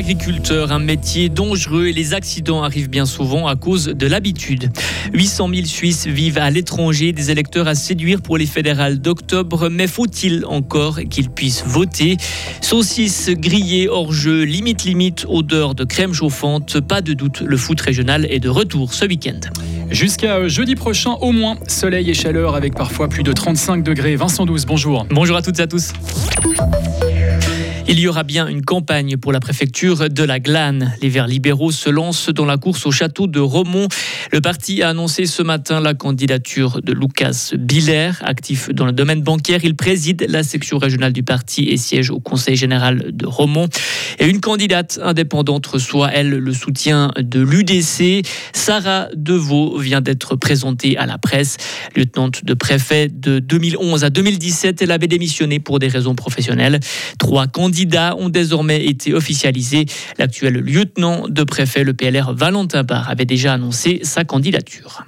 Agriculteur, un métier dangereux et les accidents arrivent bien souvent à cause de l'habitude. 800 000 Suisses vivent à l'étranger, des électeurs à séduire pour les fédérales d'octobre, mais faut-il encore qu'ils puissent voter? Saucisses grillées hors jeu, limite limite, odeur de crème chauffante, pas de doute, le foot régional est de retour ce week-end. Jusqu'à jeudi prochain, au moins, soleil et chaleur avec parfois plus de 35 degrés. Vincent 12, bonjour. Bonjour à toutes et à tous. Il y aura bien une campagne pour la préfecture de la Glane. Les Verts libéraux se lancent dans la course au château de Romont. Le parti a annoncé ce matin la candidature de Lucas Biller, actif dans le domaine bancaire. Il préside la section régionale du parti et siège au conseil général de Romont. Et une candidate indépendante reçoit, elle, le soutien de l'UDC. Sarah Deveau vient d'être présentée à la presse. Lieutenante de préfet de 2011 à 2017, elle avait démissionné pour des raisons professionnelles. Trois candidats candidats ont désormais été officialisés. L'actuel lieutenant de préfet, le PLR Valentin Barre, avait déjà annoncé sa candidature.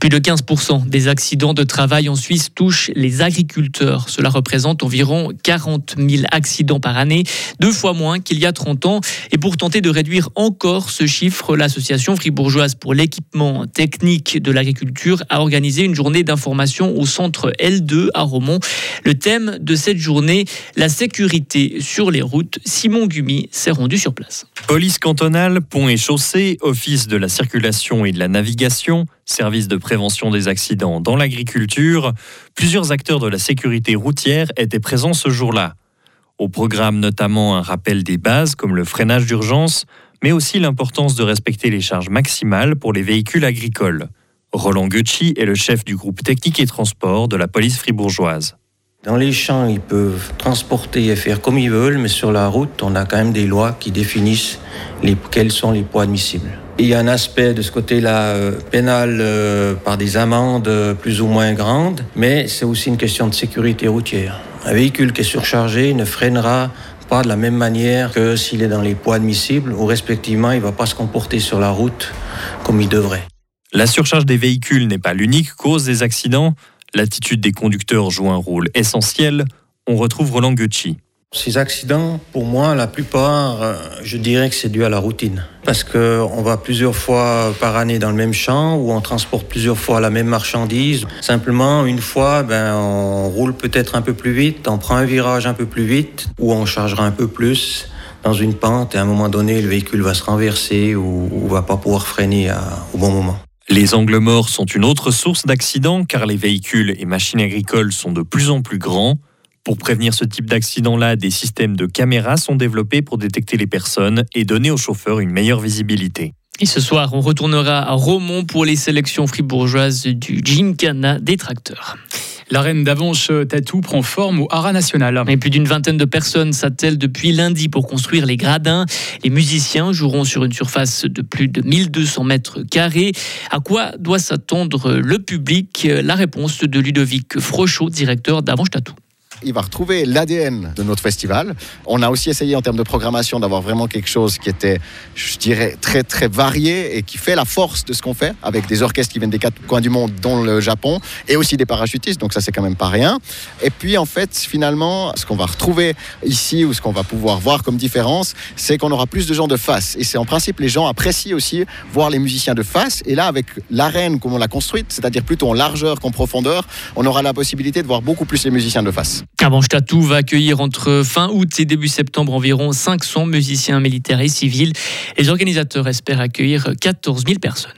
Plus de 15% des accidents de travail en Suisse touchent les agriculteurs. Cela représente environ 40 000 accidents par année, deux fois moins qu'il y a 30 ans. Et pour tenter de réduire encore ce chiffre, l'association fribourgeoise pour l'équipement technique de l'agriculture a organisé une journée d'information au centre L2 à Romont. Le thème de cette journée, la sécurité sur les routes. Simon Gumi s'est rendu sur place. Police cantonale, pont et chaussée, office de la circulation et de la navigation, service de prévention des accidents dans l'agriculture, plusieurs acteurs de la sécurité routière étaient présents ce jour-là. Au programme notamment un rappel des bases comme le freinage d'urgence, mais aussi l'importance de respecter les charges maximales pour les véhicules agricoles. Roland Gucci est le chef du groupe technique et transport de la police fribourgeoise. Dans les champs, ils peuvent transporter et faire comme ils veulent, mais sur la route, on a quand même des lois qui définissent les, quels sont les poids admissibles. Il y a un aspect de ce côté-là euh, pénal euh, par des amendes euh, plus ou moins grandes, mais c'est aussi une question de sécurité routière. Un véhicule qui est surchargé ne freinera pas de la même manière que s'il est dans les poids admissibles, ou respectivement, il ne va pas se comporter sur la route comme il devrait. La surcharge des véhicules n'est pas l'unique cause des accidents. L'attitude des conducteurs joue un rôle essentiel. On retrouve Roland Gucci. Ces accidents, pour moi, la plupart, euh, je dirais que c'est dû à la routine. Parce qu'on va plusieurs fois par année dans le même champ, ou on transporte plusieurs fois la même marchandise. Simplement, une fois, ben, on roule peut-être un peu plus vite, on prend un virage un peu plus vite, ou on chargera un peu plus dans une pente, et à un moment donné, le véhicule va se renverser ou, ou va pas pouvoir freiner au bon moment. Les angles morts sont une autre source d'accidents, car les véhicules et machines agricoles sont de plus en plus grands. Pour prévenir ce type d'accident-là, des systèmes de caméras sont développés pour détecter les personnes et donner aux chauffeurs une meilleure visibilité. Et ce soir, on retournera à Romont pour les sélections fribourgeoises du Gymkhana des. L'arène d'Avanche Tatou prend forme au Haras National. Et plus d'une vingtaine de personnes s'attellent depuis lundi pour construire les gradins. Les musiciens joueront sur une surface de plus de 1200 mètres carrés. À quoi doit s'attendre le public? La réponse de Ludovic Frochot, directeur d'Avanche Tatou il va retrouver l'ADN de notre festival. On a aussi essayé en termes de programmation d'avoir vraiment quelque chose qui était, je dirais, très très varié et qui fait la force de ce qu'on fait avec des orchestres qui viennent des quatre coins du monde, dont le Japon, et aussi des parachutistes, donc ça c'est quand même pas rien. Et puis en fait, finalement, ce qu'on va retrouver ici ou ce qu'on va pouvoir voir comme différence, c'est qu'on aura plus de gens de face. Et c'est en principe les gens apprécient aussi voir les musiciens de face. Et là, avec l'arène comme on l'a construite, c'est-à-dire plutôt en largeur qu'en profondeur, on aura la possibilité de voir beaucoup plus les musiciens de face. Tatou va accueillir entre fin août et début septembre environ 500 musiciens militaires et civils. Les organisateurs espèrent accueillir 14 000 personnes.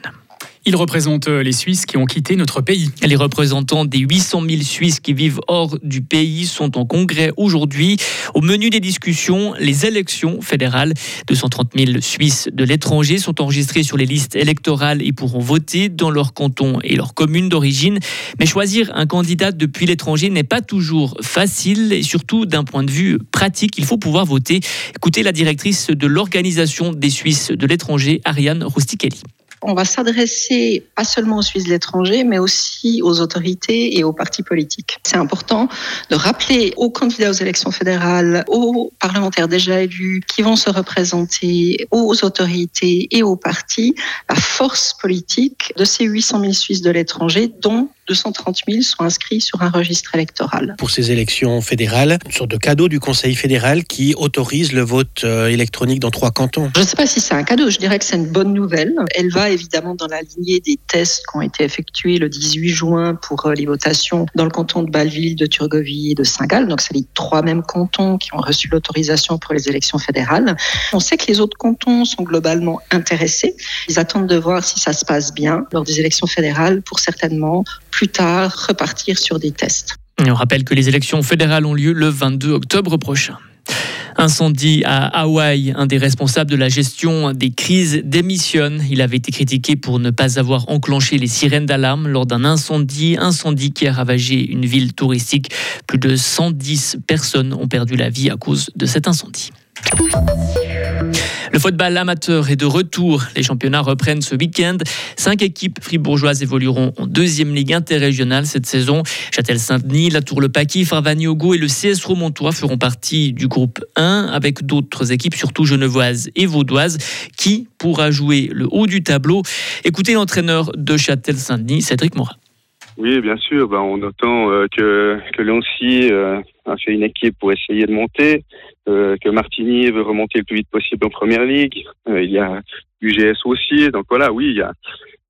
Il représente les Suisses qui ont quitté notre pays. Les représentants des 800 000 Suisses qui vivent hors du pays sont en congrès aujourd'hui. Au menu des discussions, les élections fédérales. 230 000 Suisses de l'étranger sont enregistrés sur les listes électorales et pourront voter dans leur canton et leur commune d'origine. Mais choisir un candidat depuis l'étranger n'est pas toujours facile et surtout d'un point de vue pratique, il faut pouvoir voter. Écoutez la directrice de l'organisation des Suisses de l'étranger, Ariane Roustichelli on va s'adresser pas seulement aux Suisses de l'étranger, mais aussi aux autorités et aux partis politiques. C'est important de rappeler aux candidats aux élections fédérales, aux parlementaires déjà élus qui vont se représenter, aux autorités et aux partis, la force politique de ces 800 000 Suisses de l'étranger, dont 230 000 sont inscrits sur un registre électoral. Pour ces élections fédérales, une sorte de cadeau du Conseil fédéral qui autorise le vote euh, électronique dans trois cantons. Je ne sais pas si c'est un cadeau, je dirais que c'est une bonne nouvelle. Elle va évidemment dans la lignée des tests qui ont été effectués le 18 juin pour euh, les votations dans le canton de Bâle-Ville, de Turgovie et de Saint-Gall. Donc c'est les trois mêmes cantons qui ont reçu l'autorisation pour les élections fédérales. On sait que les autres cantons sont globalement intéressés. Ils attendent de voir si ça se passe bien lors des élections fédérales pour certainement plus tard repartir sur des tests. on rappelle que les élections fédérales ont lieu le 22 octobre prochain. Incendie à Hawaï, un des responsables de la gestion des crises démissionne. Il avait été critiqué pour ne pas avoir enclenché les sirènes d'alarme lors d'un incendie, incendie qui a ravagé une ville touristique. Plus de 110 personnes ont perdu la vie à cause de cet incendie. Le football amateur est de retour. Les championnats reprennent ce week-end. Cinq équipes fribourgeoises évolueront en deuxième ligue interrégionale cette saison. Châtel-Saint-Denis, La Tour-le-Paquis, Farvagnogo et le CS Romontois feront partie du groupe 1 avec d'autres équipes, surtout genevoises et vaudoises, qui pourra jouer le haut du tableau. Écoutez l'entraîneur de Châtel-Saint-Denis, Cédric Morin. Oui, bien sûr. Ben, on attend euh, que, que euh, a fait une équipe pour essayer de monter, euh, que Martigny veut remonter le plus vite possible en première ligue. il y a UGS aussi. Donc voilà, oui, il y a,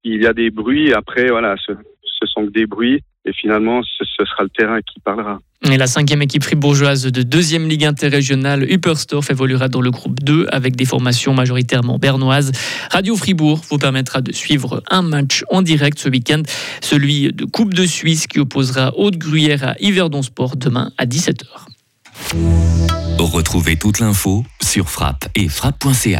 il y a des bruits. Après, voilà, ce, ce sont que des bruits. Et finalement, ce, sera le terrain qui parlera. Et la cinquième équipe fribourgeoise de deuxième ligue interrégionale, Upperstorf, évoluera dans le groupe 2 avec des formations majoritairement bernoises. Radio Fribourg vous permettra de suivre un match en direct ce week-end, celui de Coupe de Suisse qui opposera Haute-Gruyère à Yverdon Sport demain à 17h. Retrouvez toute l'info sur frappe et frappe.ch.